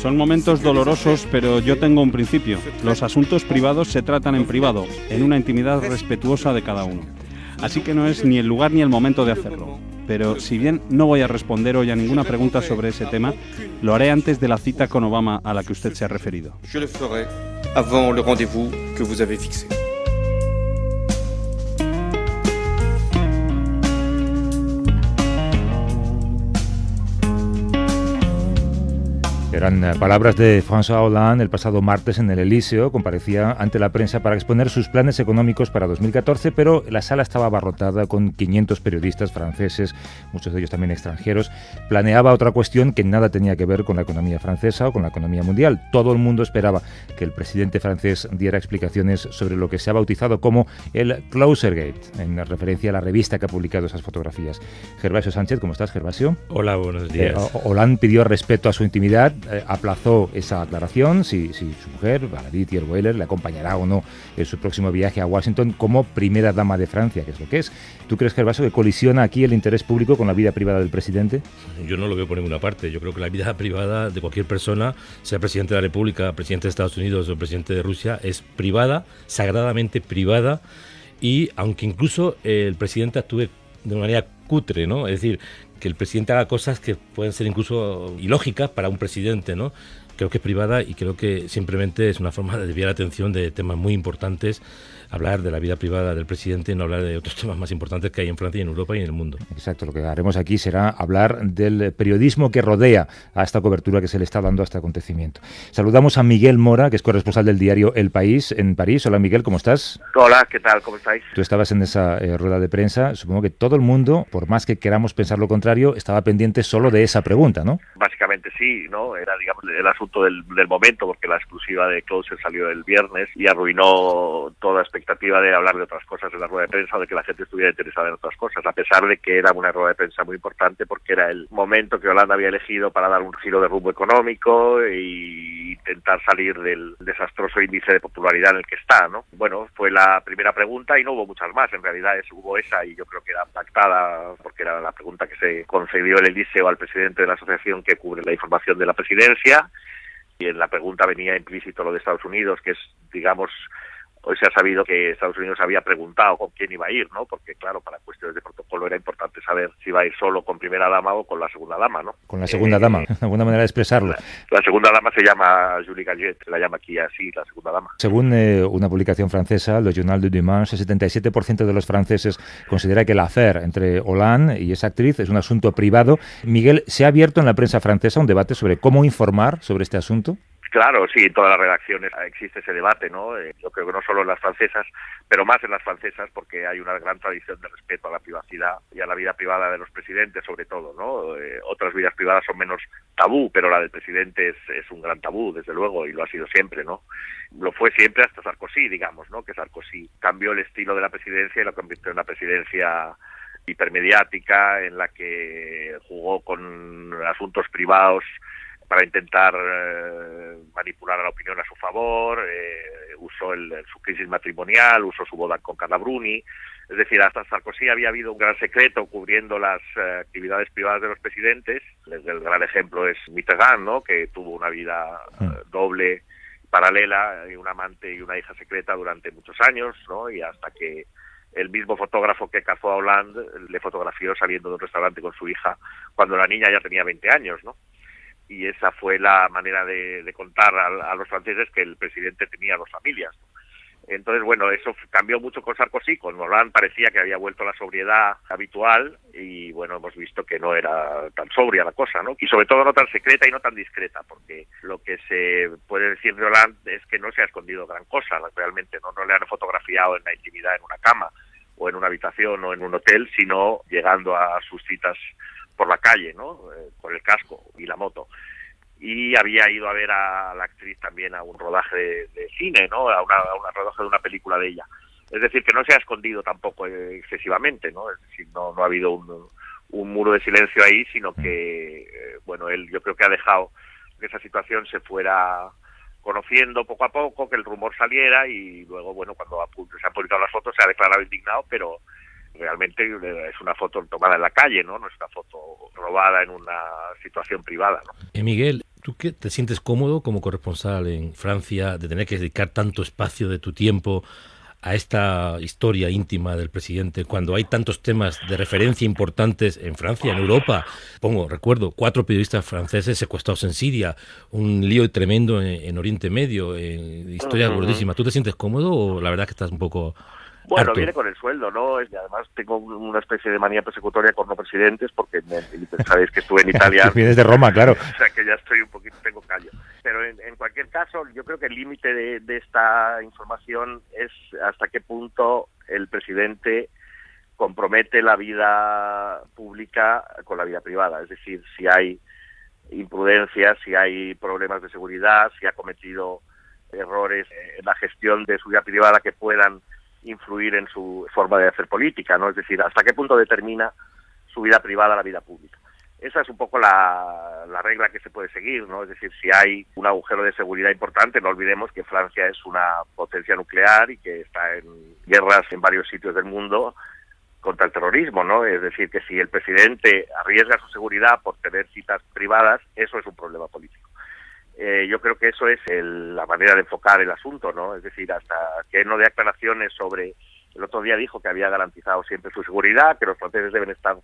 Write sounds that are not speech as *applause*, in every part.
Son momentos dolorosos, pero yo tengo un principio. Los asuntos privados se tratan en privado, en una intimidad respetuosa de cada uno. Así que no es ni el lugar ni el momento de hacerlo. Pero si bien no voy a responder hoy a ninguna pregunta sobre ese tema, lo haré antes de la cita con Obama a la que usted se ha referido. Je le ferai avant le rendez-vous que vous avez fixé. Eran eh, palabras de François Hollande el pasado martes en el Elíseo. Comparecía ante la prensa para exponer sus planes económicos para 2014, pero la sala estaba abarrotada con 500 periodistas franceses, muchos de ellos también extranjeros. Planeaba otra cuestión que nada tenía que ver con la economía francesa o con la economía mundial. Todo el mundo esperaba que el presidente francés diera explicaciones sobre lo que se ha bautizado como el Closergate, en referencia a la revista que ha publicado esas fotografías. Gervasio Sánchez, ¿cómo estás, Gervasio? Hola, buenos días. Eh, Hollande pidió respeto a su intimidad eh, aplazó esa aclaración, si, su mujer, Valérie Tierweiler, le acompañará o no en su próximo viaje a Washington como primera dama de Francia, que es lo que es. ¿Tú crees, que el vaso que colisiona aquí el interés público con la vida privada del presidente? Yo no lo veo por ninguna parte. Yo creo que la vida *laughs* privada de cualquier persona, sea presidente de la República, presidente de Estados Unidos o presidente de Rusia, es privada, sagradamente privada, y aunque incluso el presidente actúe de manera cutre, ¿no? Es decir, que el presidente haga cosas que pueden ser incluso ilógicas para un presidente, ¿no? Creo que es privada y creo que simplemente es una forma de desviar la atención de temas muy importantes hablar de la vida privada del presidente y no hablar de otros *laughs* temas más importantes que hay en Francia y en Europa y en el mundo. Exacto, lo que haremos aquí será hablar del periodismo que rodea a esta cobertura que se le está dando a este acontecimiento. Saludamos a Miguel Mora, que es corresponsal del diario El País en París. Hola Miguel, ¿cómo estás? Hola, ¿qué tal? ¿Cómo estáis? Tú estabas en esa eh, rueda de prensa. Supongo que todo el mundo, por más que queramos pensar lo contrario, estaba pendiente solo de esa pregunta, ¿no? Básicamente sí, ¿no? Era, digamos, el asunto del, momento, porque la exclusiva de Closer salió el viernes y arruinó toda expectativa de hablar de otras cosas en la rueda de prensa o de que la gente estuviera interesada en otras cosas, a pesar de que era una rueda de prensa muy importante porque era el momento que Holanda había elegido para dar un giro de rumbo económico e intentar salir del desastroso índice de popularidad en el que está, ¿no? Bueno, fue la primera pregunta y no hubo muchas más, en realidad es, hubo esa y yo creo que era pactada porque era la pregunta que se concedió el Eliseo al presidente de la asociación que cubre la información de la presidencia y en la pregunta venía implícito lo de Estados Unidos, que es, digamos, hoy se ha sabido que Estados Unidos había preguntado con quién iba a ir, ¿no? Porque, claro, para cuestiones de protocolo era importante saber si iba a ir solo con primera dama o con la segunda dama, ¿no? Con la segunda eh, dama, *laughs* alguna manera de expresarlo. La, segunda dama se llama Julie Gallet, la llama aquí así, la segunda dama. Según eh, una publicación francesa, Le Journal du Dimanche, el 77% de los franceses considera que el affair entre Hollande y esa actriz es un asunto privado. Miguel, ¿se ha abierto en la prensa francesa un debate sobre cómo informar sobre este asunto? Claro, sí, en todas las redacciones existe ese debate, ¿no? Eh, yo creo que no solo en las francesas, pero más en las francesas porque hay una gran tradición de respeto a la privacidad y a la vida privada de los presidentes, sobre todo, ¿no? Eh, otras vidas privadas son menos tabú, pero la del presidente es, es un gran tabú, desde luego, y lo ha sido siempre, ¿no? Lo fue siempre hasta Sarkozy, digamos, ¿no? Que Sarkozy cambió el estilo de la presidencia y lo convirtió en una presidencia hipermediática en la que jugó con asuntos privados para intentar eh, manipular a la opinión a su favor, eh, usó el, su crisis matrimonial, usó su boda con Carla Bruni, es decir, hasta Sarkozy había habido un gran secreto cubriendo las eh, actividades privadas de los presidentes. El, gran ejemplo es Mitterrand, ¿no? que tuvo una vida mm. doble, paralela, un amante y una hija secreta durante muchos años, ¿no? y hasta que el mismo fotógrafo que cazó a Hollande le fotografió saliendo de un restaurante con su hija cuando la niña ya tenía 20 años, ¿no? Y esa fue la manera de, contar a, los franceses que el presidente tenía dos familias. Entonces, bueno, eso cambió mucho con Sarkozy, con Hollande parecía que había vuelto a la sobriedad habitual y, bueno, hemos visto que no era tan sobria la cosa, ¿no? Y sobre todo no tan secreta y no tan discreta, porque lo que se puede decir de Hollande es que no se ha escondido gran cosa, realmente, ¿no? No le han fotografiado en la intimidad en una cama o en una habitación o en un hotel, sino llegando a sus citas por la calle, ¿no? Eh, por el casco y la moto. Y había ido a ver a la actriz también a un rodaje de, cine, ¿no? A una, a una rodaje de una película de ella. Es decir, que no se ha escondido tampoco excesivamente, ¿no? Es decir, no, no ha habido un, un muro de silencio ahí, sino que, eh, bueno, él yo creo que ha dejado que esa situación se fuera conociendo poco a poco, que el rumor saliera y luego, bueno, cuando se han publicado las fotos se ha declarado indignado, pero realmente es una foto tomada en la calle, ¿no? No es una foto robada en una situación privada, ¿no? Eh, Miguel, ¿tú qué te sientes cómodo como corresponsal en Francia de tener que dedicar tanto espacio de tu tiempo a esta historia íntima del presidente cuando hay tantos temas de referencia importantes en Francia, en Europa. Pongo, recuerdo, cuatro periodistas franceses secuestrados en Siria, un lío tremendo en, Oriente Medio, en historias gordísimas. ¿Tú te sientes cómodo o la verdad que estás un poco bueno, viene con el sueldo, ¿no? Y además tengo una especie de manía persecutoria con los presidentes porque sabéis que estuve en *laughs* Italia. Vienes de Roma, claro. *laughs* o sea que ya estoy un poquito, tengo callo. Pero en, cualquier caso, yo creo que el límite de, de esta información es hasta qué punto el presidente compromete la vida pública con la vida privada. Es decir, si hay imprudencias, si hay problemas de seguridad, si ha cometido errores en la gestión de su vida privada que puedan influir en su forma de hacer política, ¿no? Es decir, hasta qué punto determina su vida privada la vida pública. Esa es un poco la, la, regla que se puede seguir, ¿no? Es decir, si hay un agujero de seguridad importante, no olvidemos que Francia es una potencia nuclear y que está en guerras en varios sitios del mundo contra el terrorismo, ¿no? Es decir, que si el presidente arriesga su seguridad por tener citas privadas, eso es un problema político. Eh, yo creo que eso es la manera de enfocar el asunto, ¿no? Es decir, hasta que no dé aclaraciones sobre... El otro día dijo que había garantizado siempre su seguridad, que los franceses deben estar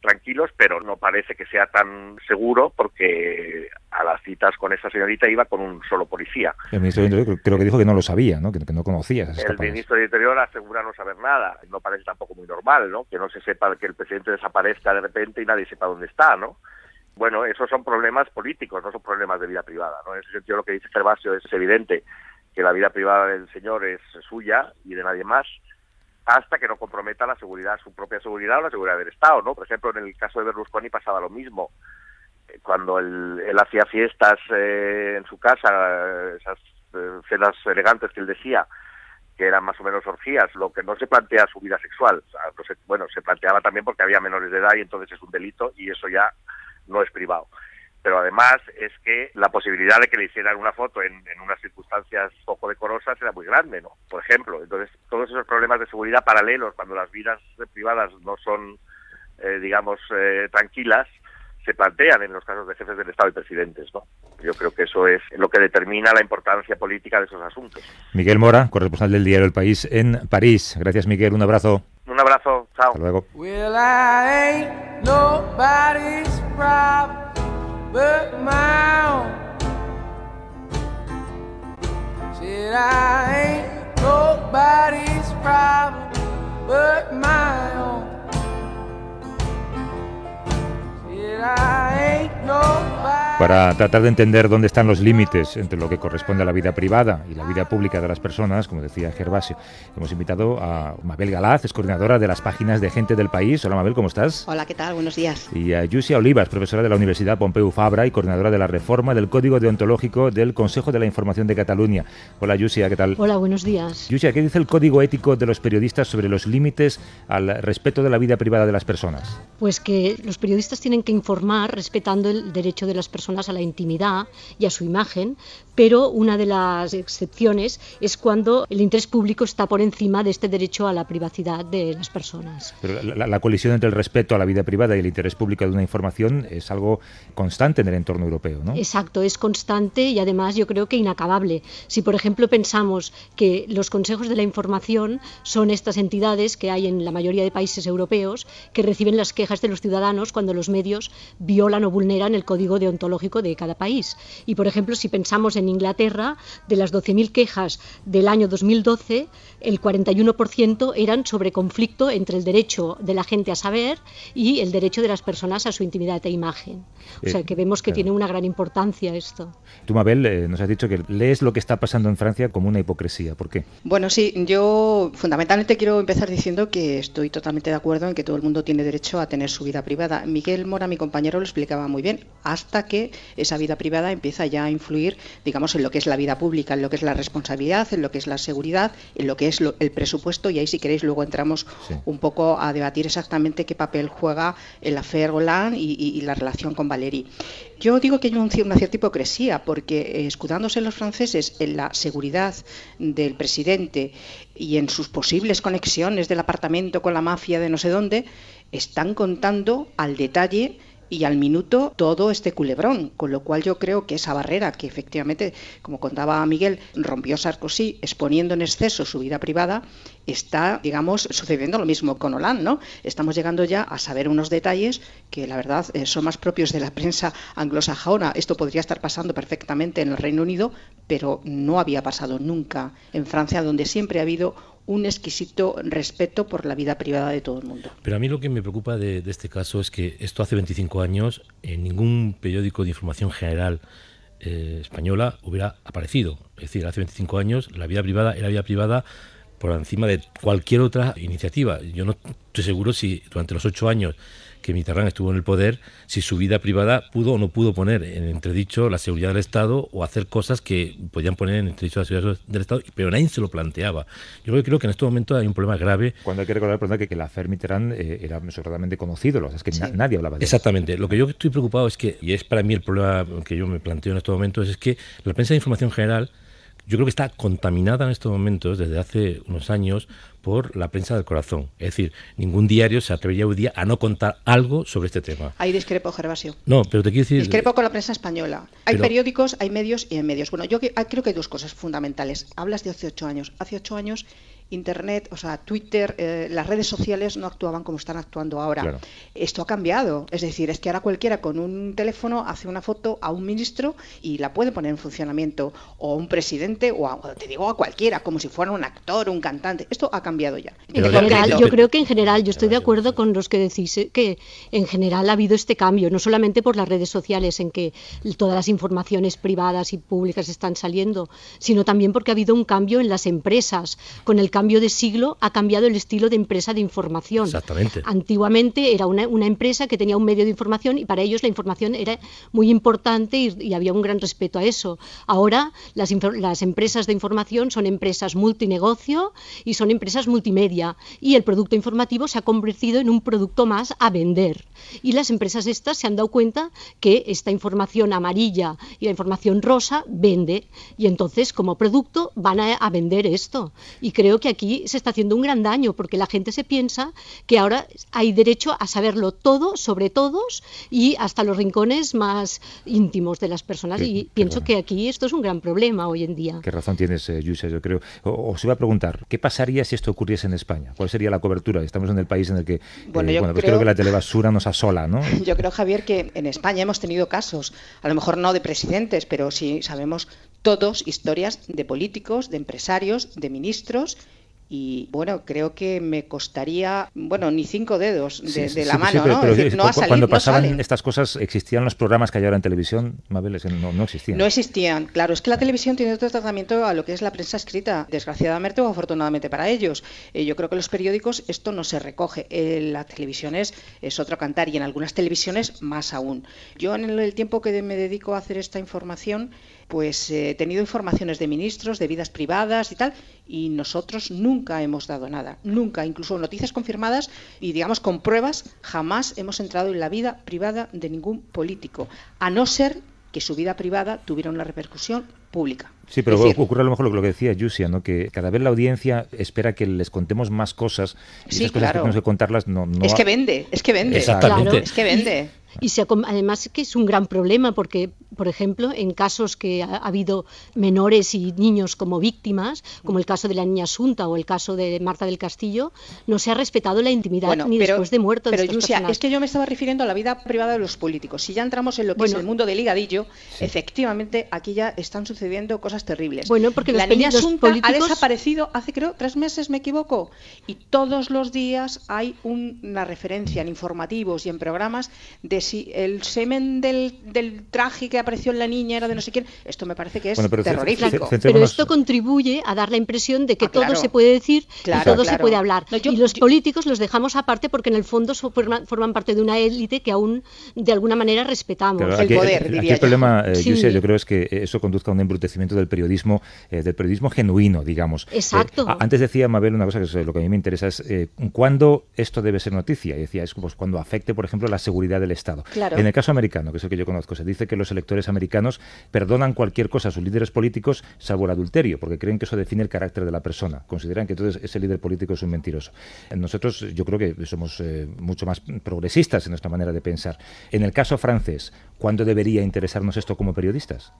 tranquilos, pero no parece que sea tan seguro porque a las citas con esa señorita iba con un solo policía. El ministro de Interior creo que dijo que no lo sabía, ¿no? Que, no conocía. el ministro de Interior asegura no saber nada. No parece tampoco muy normal, ¿no? Que no se sepa que el presidente desaparezca de repente y nadie sepa dónde está, ¿no? Bueno, esos son problemas políticos, no son problemas de vida privada. ¿no? En ese sentido, lo que dice Gervasio es evidente que la vida privada del señor es suya y de nadie más, hasta que no comprometa la seguridad, su propia seguridad o la seguridad del Estado. ¿no? Por ejemplo, en el caso de Berlusconi pasaba lo mismo. Eh, cuando él, hacía fiestas eh, en su casa, esas eh, cenas elegantes que él decía, que eran más o menos orgías, lo que no se plantea su vida sexual. bueno, se planteaba también porque había menores de edad y entonces es un delito y eso ya no es privado. Pero además es que la posibilidad de que le hicieran una foto en, unas circunstancias poco decorosas era muy grande, ¿no? Por ejemplo, entonces todos esos problemas de seguridad paralelos cuando las vidas privadas no son, eh, digamos, eh, tranquilas, se plantean en los casos de jefes del Estado y presidentes, ¿no? Yo creo que eso es lo que determina la importancia política de esos asuntos. Miguel Mora, corresponsal del diario El País en París. Gracias, Miguel. Un abrazo. Chao. Hasta luego. Well, I ain't nobody's problem but my own. Said I ain't nobody's problem but my own. Said I ain't nobody. Para tratar de entender dónde están los límites entre lo que corresponde a la vida privada y la vida pública de las personas, como decía Gervasio, hemos invitado a Mabel Galaz, es coordinadora de las páginas de Gente del País. Hola Mabel, ¿cómo estás? Hola, ¿qué tal? Buenos días. Y a Yusia Olivas, profesora de la Universidad Pompeu Fabra y coordinadora de la reforma del Código Deontológico del Consejo de la Información de Cataluña. Hola Yusia, ¿qué tal? Hola, buenos días. Yusia, ¿qué dice el Código Ético de los periodistas sobre los límites al respeto de la vida privada de las personas? Pues que los periodistas tienen que informar respetando el derecho de las personas a la intimidad y a su imagen, pero una de las excepciones es cuando el interés público está por encima de este derecho a la privacidad de las personas. Pero la, colisión entre el respeto a la vida privada y el interés público de una información es algo constante en el entorno europeo, ¿no? Exacto, es constante y además yo creo que inacabable. Si, por ejemplo, pensamos que los consejos de la información son estas entidades que hay en la mayoría de países europeos que reciben las quejas de los ciudadanos cuando los medios violan o vulneran el código deontológico de cada país. Y, por ejemplo, si pensamos en Inglaterra, de las 12.000 quejas del año 2012, el 41% eran sobre conflicto entre el derecho de la gente a saber y el derecho de las personas a su intimidad e imagen. O sea, que vemos que tiene una gran importancia esto. Tú, Mabel, eh, nos has dicho que lees lo que está pasando en Francia como una hipocresía. ¿Por qué? Bueno, sí, yo fundamentalmente quiero empezar diciendo que estoy totalmente de acuerdo en que todo el mundo tiene derecho a tener su vida privada. Miguel Mora, mi compañero, lo explicaba muy bien, hasta que esa vida privada empieza ya a influir, digamos, en lo que es la vida pública, en lo que es la responsabilidad, en lo que es la seguridad, en lo que es el presupuesto, y ahí si queréis luego entramos un poco a debatir exactamente qué papel juega el affair Hollande y, la relación con Valéry. Yo digo que hay una cierta hipocresía, porque eh, escudándose los franceses en la seguridad del presidente y en sus posibles conexiones del apartamento con la mafia de no sé dónde, están contando al detalle y al minuto todo este culebrón, con lo cual yo creo que esa barrera que efectivamente, como contaba Miguel, rompió Sarkozy exponiendo en exceso su vida privada, está, digamos, sucediendo lo mismo con Hollande, ¿no? Estamos llegando ya a saber unos detalles que la verdad eh, son más propios de la prensa anglosajona. Esto podría estar pasando perfectamente en el Reino Unido, pero no había pasado nunca en Francia, donde siempre ha habido un exquisito respeto por la vida privada de todo el mundo. Pero a mí lo que me preocupa de, este caso es que esto hace 25 años en ningún periódico de información general eh, española hubiera aparecido. Es decir, hace 25 años la vida privada era vida privada por encima de cualquier otra iniciativa. Yo no estoy seguro si durante los ocho años que Mitterrand estuvo en el poder, si su vida privada pudo o no pudo poner en entredicho la seguridad del Estado o hacer cosas que podían poner en entredicho la seguridad del Estado, pero nadie se lo planteaba. Yo creo que en este momento hay un problema grave. Cuando hay que recordar que, que el hacer Mitterrand eh, era sobradamente conocido, es que nadie hablaba de Exactamente. Lo que yo estoy preocupado es que, y es para mí el problema que yo me planteo en estos momentos, es que la prensa de información general yo creo que está contaminada en estos momentos, desde hace unos años, por la prensa del corazón. Es decir, ningún diario se atrevería hoy día a no contar algo sobre este tema. Ahí discrepo, Gervasio. No, pero te quiero decir... Discrepo con la prensa española. Hay periódicos, hay medios y hay medios. Bueno, yo creo que hay dos cosas fundamentales. Hablas de hace ocho años. Hace ocho años Internet, o sea, Twitter, eh, las redes sociales no actuaban como están actuando ahora. Esto ha cambiado. Es decir, es que ahora cualquiera con un teléfono hace una foto a un ministro y la puede poner en funcionamiento, o a un presidente, o, a, te digo a cualquiera, como si fuera un actor, un cantante. Esto ha cambiado ya. En general, yo creo que en general, yo estoy de acuerdo con los que decís eh, que en general ha habido este cambio, no solamente por las redes sociales en que todas las informaciones privadas y públicas están saliendo, sino también porque ha habido un cambio en las empresas con el cambio de siglo ha cambiado el estilo de empresa de información. Exactamente. Antiguamente era una, empresa que tenía un medio de información y para ellos la información era muy importante y, había un gran respeto a eso. Ahora las, las empresas de información son empresas multinegocio y son empresas multimedia y el producto informativo se ha convertido en un producto más a vender. Y las empresas estas se han dado cuenta que esta información amarilla y la información rosa vende y entonces como producto van a, a vender esto. Y creo que aquí se está haciendo un gran daño porque la gente se piensa que ahora hay derecho a saberlo todo sobre todos y hasta los rincones más íntimos de las personas y pienso que aquí esto es un gran problema hoy en día. Qué razón tienes, eh, yo creo. os iba a preguntar, ¿qué pasaría si esto ocurriese en España? ¿Cuál sería la cobertura? Estamos en el país en el que, eh, bueno, yo pues creo, que la telebasura nos asola, ¿no? *laughs* Yo creo, Javier, que en España hemos tenido casos, a lo mejor no de presidentes, pero sí sabemos todos historias de políticos, de empresarios, de ministros y bueno, creo que me costaría, bueno, ni cinco dedos de, la mano, ¿no? no cuando pasaban estas cosas, ¿existían los programas que hay ahora en televisión? Mabel, no, no existían. No existían, claro. Es que la televisión tiene otro tratamiento a lo que es la prensa escrita, desgraciadamente o afortunadamente para ellos. Eh, yo creo que en los periódicos esto no se recoge. En las televisiones es otro cantar y en algunas televisiones más aún. Yo en el tiempo que me dedico a hacer esta información, pues eh, he tenido informaciones de ministros, de vidas privadas y tal, y nosotros nunca hemos dado nada, nunca, incluso noticias confirmadas y digamos con pruebas, jamás hemos entrado en la vida privada de ningún político, a no ser que su vida privada tuviera una repercusión pública. Sí, pero ocurre a lo mejor lo que decía Yusia, ¿no? que cada vez la audiencia espera que les contemos más cosas y sí, esas cosas que tenemos que contarlas no, no Es que vende, es que vende. Exactamente. es que vende. Y además que es un gran problema porque por ejemplo, en casos que ha, habido menores y niños como víctimas, como el caso de la niña Asunta o el caso de Marta del Castillo, no se ha respetado la intimidad ni después de muerto. Pero, es que yo me estaba refiriendo a la vida privada de los políticos. Si ya entramos en lo que es el mundo del ligadillo, efectivamente aquí ya están sucediendo cosas terribles. Bueno, porque la niña Asunta ha desaparecido hace, creo, tres meses, me equivoco, y todos los días hay una referencia en informativos y en programas de si el semen del, del traje que apareció en la niña era de no sé quién. Esto me parece que es terrorífico. Pero esto contribuye a dar la impresión de que ah, todo se puede decir y todo se puede hablar. y los políticos los dejamos aparte porque en el fondo forman, parte de una élite que aún de alguna manera respetamos. el poder, diría el problema, eh, yo creo es que eso conduzca a un embrutecimiento del periodismo, eh, del periodismo genuino, digamos. Exacto. Eh, antes decía Mabel una cosa que es lo que a mí me interesa es cuándo esto debe ser noticia. Y decía, es pues, cuando afecte, por ejemplo, la seguridad del Estado. En el caso americano, que es el que yo conozco, se dice que los electores americanos perdonan cualquier cosa a sus líderes políticos, salvo el adulterio, porque creen que eso define el carácter de la persona. Consideran que entonces ese líder político es un mentiroso. Nosotros, yo creo que somos eh, mucho más progresistas en nuestra manera de pensar. En el caso francés, ¿cuándo debería interesarnos esto como periodistas?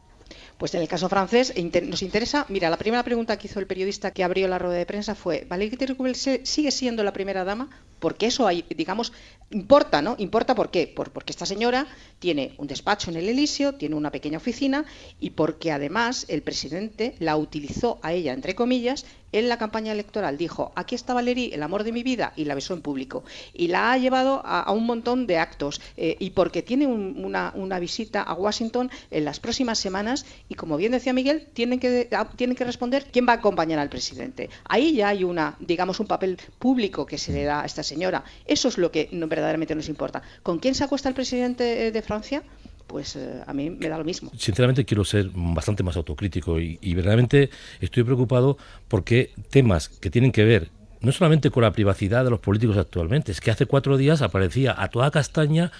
Pues en el caso francés nos interesa, mira, la primera pregunta que hizo el periodista que abrió la rueda de prensa fue, ¿Valérie Tricubel sigue siendo la primera dama? Porque eso, hay, digamos, importa, ¿no? Importa por qué? porque esta señora tiene un despacho en el Elíseo, tiene una pequeña oficina y porque además el presidente la utilizó a ella, entre comillas, en la campaña electoral. Dijo, aquí está Valerie, el amor de mi vida, y la besó en público. Y la ha llevado a, un montón de actos. Eh, y porque tiene una, visita a Washington en las próximas semanas y como bien decía Miguel, tienen que, ah, tienen que responder quién va a acompañar al presidente. Ahí ya hay una, digamos, un papel público que se le da a esta señora. Eso es lo que verdaderamente nos importa. ¿Con quién se acuesta el presidente eh, de Francia? Pues eh, a mí me da lo mismo. Sinceramente quiero ser bastante más autocrítico y, y, verdaderamente estoy preocupado porque temas que tienen que ver no solamente con la privacidad de los políticos actualmente, es que hace cuatro días aparecía a toda castaña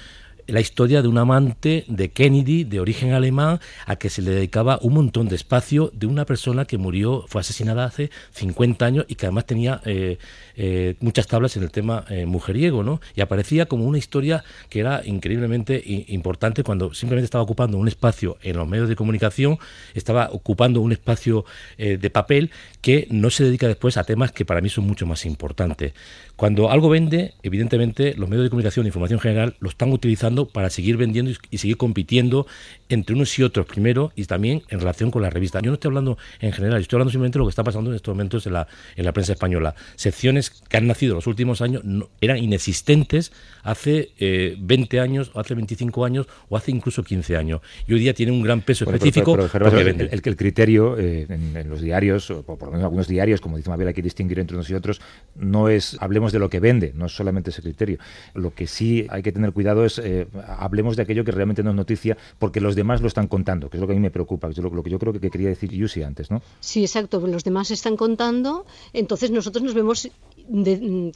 la historia de un amante de Kennedy de origen alemán a que se le dedicaba un montón de espacio de una persona que murió, fue asesinada hace 50 años y que además tenía eh, eh, muchas tablas en el tema eh, mujeriego, ¿no? Y aparecía como una historia que era increíblemente importante cuando simplemente estaba ocupando un espacio en los medios de comunicación, estaba ocupando un espacio de papel que no se dedica después a temas que para mí son mucho más importantes. Cuando algo vende, evidentemente los medios de comunicación e información general lo están utilizando para seguir vendiendo y, seguir compitiendo entre unos y otros primero y también en relación con la revista. Yo no estoy hablando en general, estoy hablando simplemente de lo que está pasando en estos momentos en la, en la prensa española. Secciones que han nacido en los últimos años eran inexistentes hace 20 eh, años, o hace 25 años o hace incluso 15 años. Y hoy día tiene un gran peso específico. el, el, criterio eh, en, los diarios, o por lo menos algunos diarios, como dice Mabel, hay que distinguir entre unos y otros, no es hablemos de lo que vende, no es solamente ese criterio. Lo que sí hay que tener cuidado es, eh, hablemos de aquello que realmente no es noticia, porque los demás lo están contando, que es lo que a mí me preocupa, que es lo, que yo creo que, quería decir Yusi antes, ¿no? Sí, exacto, los demás están contando, entonces nosotros nos vemos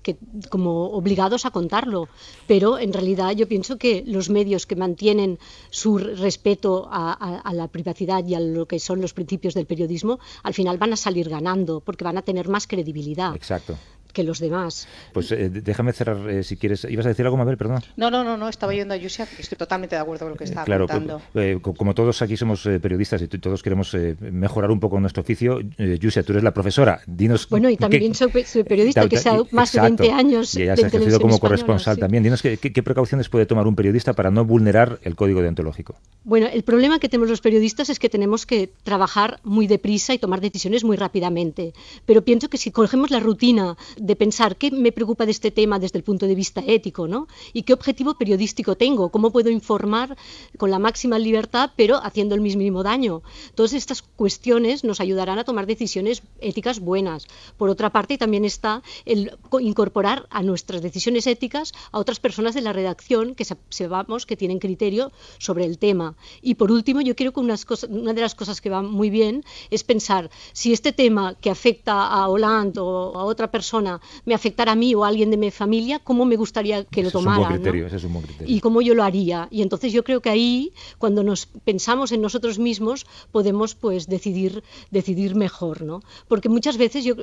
que, como obligados a contarlo, pero en realidad yo pienso que los medios que mantienen su respeto a, a la privacidad y a lo que son los principios del periodismo, al final van a salir ganando, porque van a tener más credibilidad. Exacto que los demás. Pues eh, déjame cerrar, eh, si quieres. ¿Ibas a decir algo, Mabel? Perdón. No, no, no, no estaba yendo a Yusia, estoy totalmente de acuerdo con lo que está claro, contando. Eh, como todos aquí somos periodistas y todos queremos mejorar un poco nuestro oficio, Yusia, tú eres la profesora. Dinos. Bueno, y también soy, periodista que sea más de 20 años. Y ya has ejercido como corresponsal también. Dinos qué, qué, precauciones puede tomar un periodista para no vulnerar el código deontológico. Bueno, el problema que tenemos los periodistas es que tenemos que trabajar muy deprisa y tomar decisiones muy rápidamente. Pero pienso que si cogemos la rutina de pensar qué me preocupa de este tema desde el punto de vista ético, ¿no? Y qué objetivo periodístico tengo, cómo puedo informar con la máxima libertad, pero haciendo el mismo daño. Todas estas cuestiones nos ayudarán a tomar decisiones éticas buenas. Por otra parte, también está el incorporar a nuestras decisiones éticas a otras personas de la redacción que sepamos que tienen criterio sobre el tema. Y por último, yo creo que una de las cosas que va muy bien es pensar si este tema que afecta a Hollande o a otra persona mañana me afectara a mí o a alguien de mi familia, cómo me gustaría que lo tomara. Es un buen criterio, Y cómo yo lo haría. Y entonces yo creo que ahí, cuando nos pensamos en nosotros mismos, podemos pues decidir, decidir mejor, ¿no? Porque muchas veces, yo,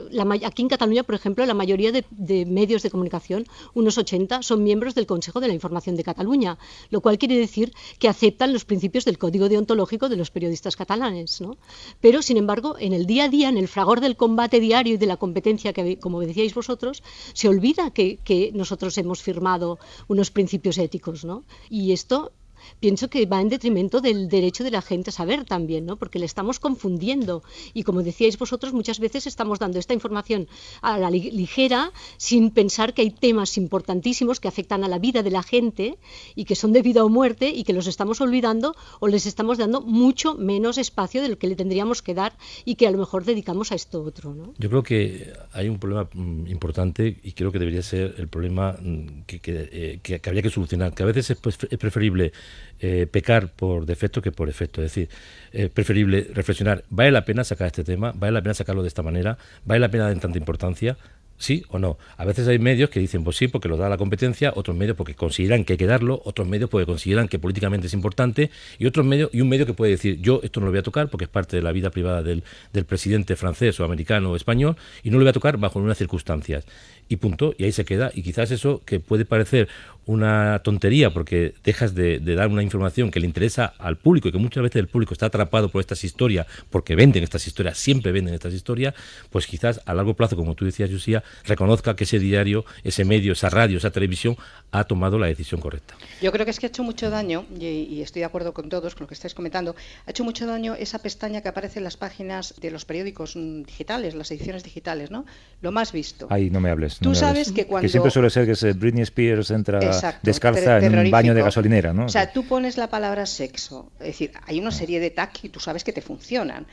aquí en Cataluña, por ejemplo, la mayoría de, de medios de comunicación, unos 80, son miembros del Consejo de la Información de Cataluña, lo cual quiere decir que aceptan los principios del código deontológico de los periodistas catalanes, ¿no? Pero, sin embargo, en el día a día, en el fragor del combate diario y de la competencia que, como decíais vosotros, se olvida que, que nosotros hemos firmado unos principios éticos, ¿no? Y esto pienso que va en detrimento del derecho de la gente a saber también, ¿no? Porque le estamos confundiendo y como decíais vosotros, muchas veces estamos dando esta información a la ligera sin pensar que hay temas importantísimos que afectan a la vida de la gente y que son de vida o muerte y que los estamos olvidando o les estamos dando mucho menos espacio de lo que le tendríamos que dar y que a lo mejor dedicamos a esto otro, ¿no? Yo creo que hay un problema mm, importante y creo que debería ser el problema mm, que, eh, que, que habría que solucionar, que a veces es, pues, es preferible eh, pecar por defecto que por efecto. Es decir, es preferible reflexionar, ¿vale la pena sacar este tema? ¿Vale la pena sacarlo de esta manera? ¿Vale la pena dar tanta importancia? ¿Sí o no? A veces hay medios que dicen, pues sí, porque lo da la competencia, otros medios porque consideran que hay que darlo, otros medios porque consideran que políticamente es importante, y otros medios, y un medio que puede decir, yo esto no lo voy a tocar porque es parte de la vida privada del, del presidente francés o americano o español, y no lo voy a tocar bajo unas circunstancias y punto, y ahí se queda. Y quizás eso que puede parecer una tontería porque dejas de, dar una información que le interesa al público y que muchas veces el público está atrapado por estas historias, porque venden estas historias, siempre venden estas historias, pues quizás a largo plazo, como tú decías, Lucía, reconozca que ese diario, ese medio, esa radio, esa televisión ha tomado la decisión correcta. Yo creo que es que ha hecho mucho daño, y, estoy de acuerdo con todos, con lo que estáis comentando, ha hecho mucho daño esa pestaña que aparece en las páginas de los periódicos mm, digitales, las ediciones digitales, ¿no? Lo más visto. Ahí no me hables. Tú sabes que cuando... Que siempre suele ser que es Britney Spears entra descalza en un baño de gasolinera, ¿no? O sea, tú pones la palabra sexo, es decir, hay una serie de tags y tú sabes que te funcionan.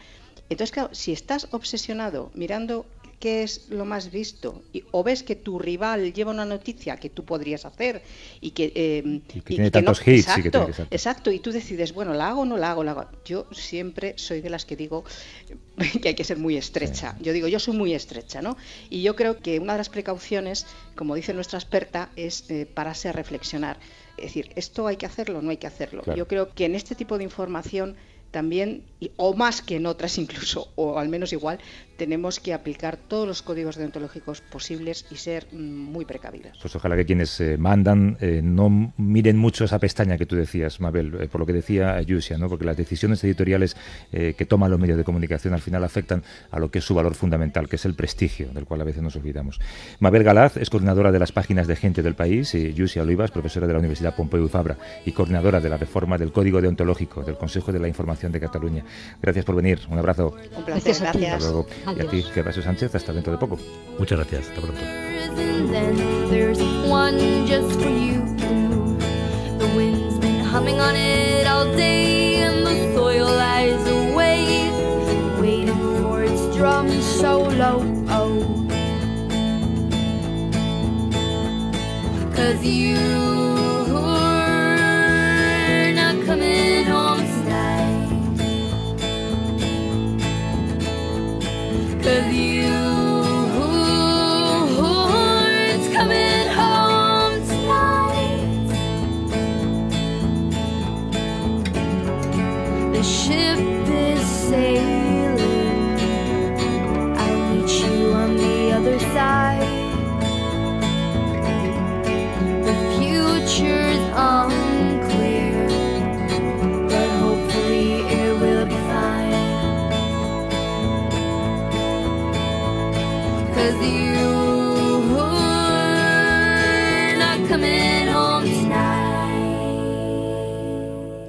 Entonces, claro, si estás obsesionado mirando qué es lo más visto. Y, o ves que tu rival lleva una noticia que tú podrías hacer y que, eh, tiene tantos hits exacto, exacto. Y tú decides bueno la hago o no la hago la hago yo siempre soy de las que digo *laughs* que hay que ser muy estrecha. Yo digo yo soy muy estrecha no y yo creo que una de las precauciones como dice nuestra experta es eh, pararse a reflexionar. Es decir esto hay que hacerlo o no hay que hacerlo yo creo que en este tipo de información también, o más que en otras incluso, o al menos igual, tenemos que aplicar todos los códigos deontológicos posibles y ser mm, muy precavidos. Pues ojalá que quienes eh, mandan eh, no miren mucho esa pestaña que tú decías, Mabel, eh, por lo que decía Yusia, ¿no? porque las decisiones editoriales que toman los medios de comunicación al final afectan a lo que es su valor fundamental, que es el prestigio, del cual a veces nos olvidamos. Mabel Galaz es coordinadora de las páginas de Gente del País y Yusia Olivas, profesora de la Universidad Pompeu Fabra y coordinadora de la reforma del Código Deontológico del Consejo de la Información de Cataluña. Gracias por venir, un abrazo. Un placer, gracias. Hasta luego. Y a ti, Gervasio Sánchez, hasta dentro de poco. Muchas gracias, hasta pronto. on cause you